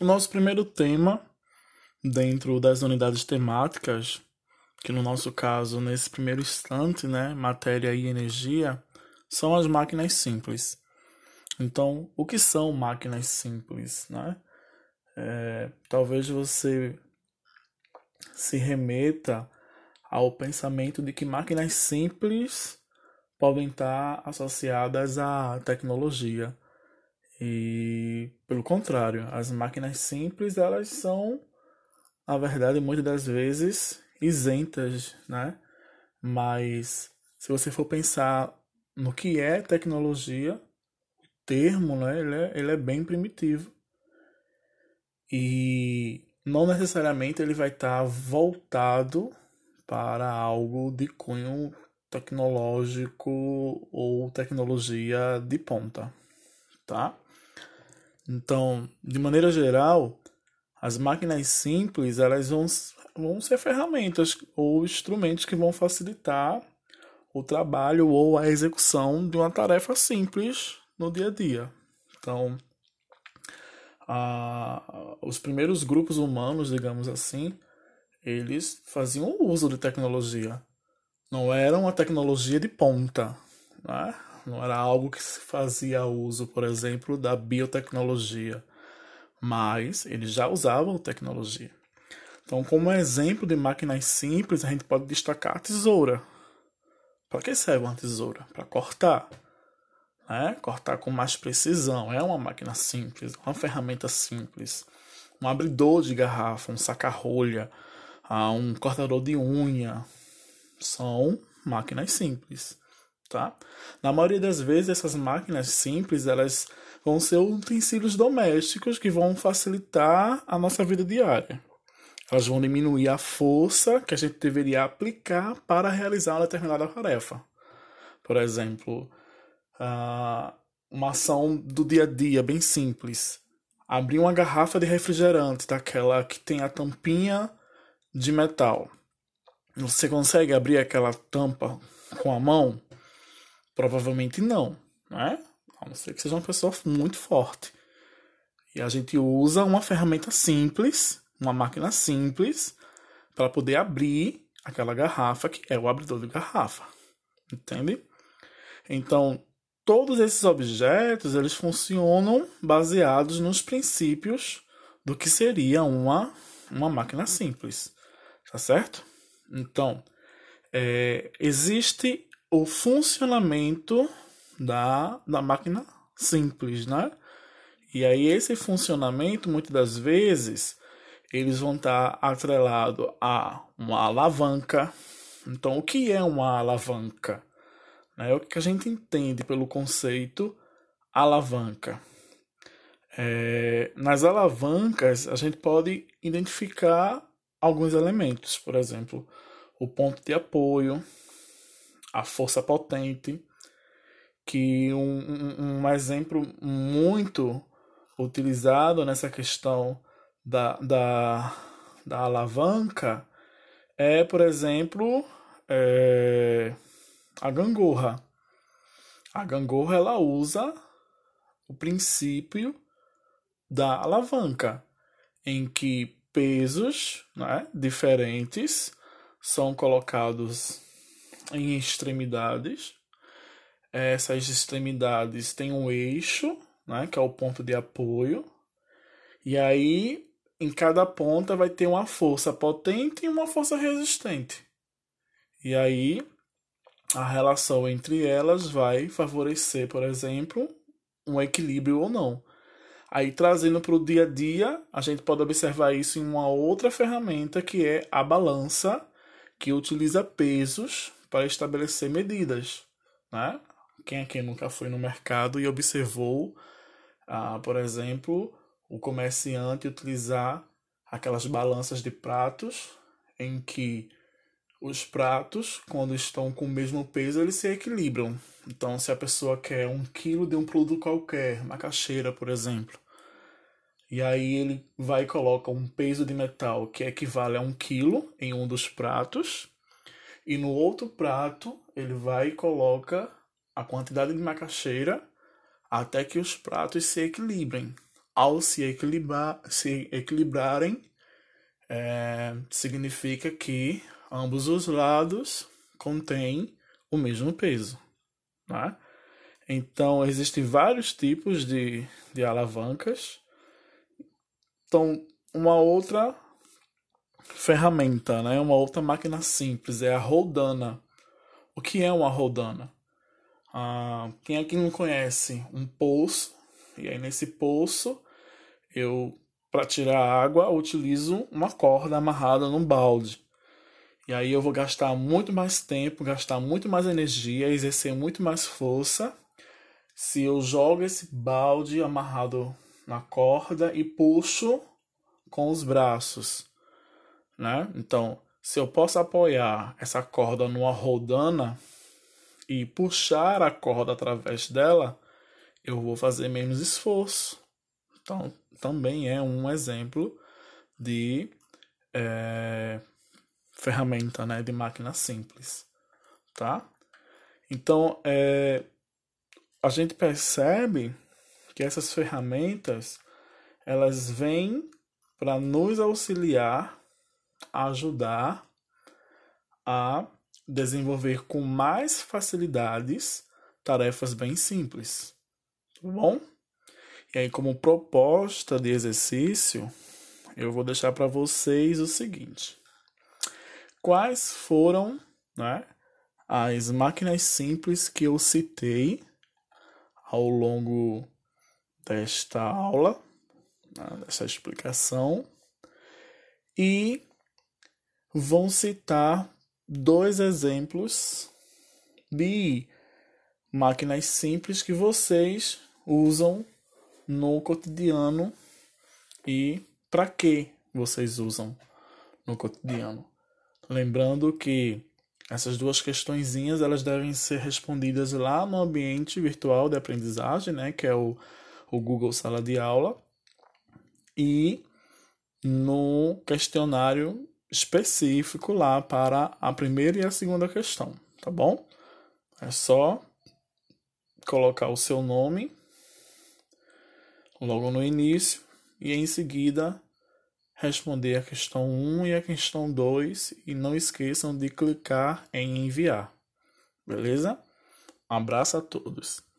o nosso primeiro tema dentro das unidades temáticas, que no nosso caso, nesse primeiro instante, né, matéria e energia, são as máquinas simples. Então, o que são máquinas simples, né? É, talvez você se remeta ao pensamento de que máquinas simples podem estar associadas à tecnologia. E pelo contrário, as máquinas simples elas são, na verdade, muitas das vezes isentas, né? Mas se você for pensar no que é tecnologia, o termo, né, ele é, ele é bem primitivo. E não necessariamente ele vai estar voltado para algo de cunho tecnológico ou tecnologia de ponta, tá? Então, de maneira geral, as máquinas simples elas vão, vão ser ferramentas ou instrumentos que vão facilitar o trabalho ou a execução de uma tarefa simples no dia a dia. Então, a, os primeiros grupos humanos, digamos assim, eles faziam uso de tecnologia. Não era uma tecnologia de ponta, né? Não era algo que se fazia uso, por exemplo, da biotecnologia, mas eles já usavam tecnologia. Então, como exemplo de máquinas simples, a gente pode destacar a tesoura. Para que serve uma tesoura? Para cortar. Né? Cortar com mais precisão. É uma máquina simples, uma ferramenta simples. Um abridor de garrafa, um saca-rolha, ah, um cortador de unha. São máquinas simples. Tá? Na maioria das vezes, essas máquinas simples elas vão ser utensílios domésticos que vão facilitar a nossa vida diária. Elas vão diminuir a força que a gente deveria aplicar para realizar uma determinada tarefa. Por exemplo, uma ação do dia a dia bem simples. Abrir uma garrafa de refrigerante, daquela que tem a tampinha de metal. Você consegue abrir aquela tampa com a mão? Provavelmente não, né? A não ser que seja uma pessoa muito forte. E a gente usa uma ferramenta simples uma máquina simples para poder abrir aquela garrafa que é o abridor de garrafa. Entende? Então, todos esses objetos, eles funcionam baseados nos princípios do que seria uma, uma máquina simples. Tá certo? Então, é, existe o funcionamento da, da máquina simples, né? E aí esse funcionamento, muitas das vezes, eles vão estar atrelados a uma alavanca. Então, o que é uma alavanca? É o que a gente entende pelo conceito alavanca. É, nas alavancas, a gente pode identificar alguns elementos, por exemplo, o ponto de apoio, a força potente, que um, um, um exemplo muito utilizado nessa questão da, da, da alavanca é, por exemplo, é, a gangorra. A gangorra ela usa o princípio da alavanca, em que pesos né, diferentes são colocados em extremidades. Essas extremidades têm um eixo, né, que é o ponto de apoio, e aí em cada ponta vai ter uma força potente e uma força resistente. E aí a relação entre elas vai favorecer, por exemplo, um equilíbrio ou não. Aí trazendo para o dia a dia, a gente pode observar isso em uma outra ferramenta que é a balança, que utiliza pesos para estabelecer medidas, né? Quem aqui nunca foi no mercado e observou, ah, por exemplo, o comerciante utilizar aquelas balanças de pratos em que os pratos, quando estão com o mesmo peso, eles se equilibram. Então, se a pessoa quer um quilo de um produto qualquer, macaxeira, por exemplo, e aí ele vai e coloca um peso de metal que equivale a um quilo em um dos pratos, e no outro prato ele vai e coloca a quantidade de macaxeira até que os pratos se equilibrem. ao se, equilibrar, se equilibrarem, é, significa que ambos os lados contêm o mesmo peso. Né? Então, existem vários tipos de, de alavancas. Então, uma outra ferramenta, né? uma outra máquina simples é a roldana. O que é uma roldana? Ah, quem aqui não conhece um poço, e aí nesse poço eu, para tirar água, utilizo uma corda amarrada num balde. E aí eu vou gastar muito mais tempo, gastar muito mais energia, exercer muito mais força se eu jogo esse balde amarrado na corda e puxo com os braços, né? Então, se eu posso apoiar essa corda numa rodana e puxar a corda através dela, eu vou fazer menos esforço. Então, também é um exemplo de é, ferramenta né, de máquina simples. Tá? Então, é, a gente percebe que essas ferramentas elas vêm para nos auxiliar ajudar a desenvolver com mais facilidades tarefas bem simples. Tá bom? E aí, como proposta de exercício, eu vou deixar para vocês o seguinte: quais foram né, as máquinas simples que eu citei ao longo desta aula, né, dessa explicação, e vão citar dois exemplos de máquinas simples que vocês usam no cotidiano e para que vocês usam no cotidiano. Lembrando que essas duas questõezinhas elas devem ser respondidas lá no ambiente virtual de aprendizagem, né, que é o, o Google Sala de Aula, e no questionário específico lá para a primeira e a segunda questão, tá bom? É só colocar o seu nome logo no início e em seguida responder a questão 1 e a questão 2 e não esqueçam de clicar em enviar. Beleza? Um abraço a todos.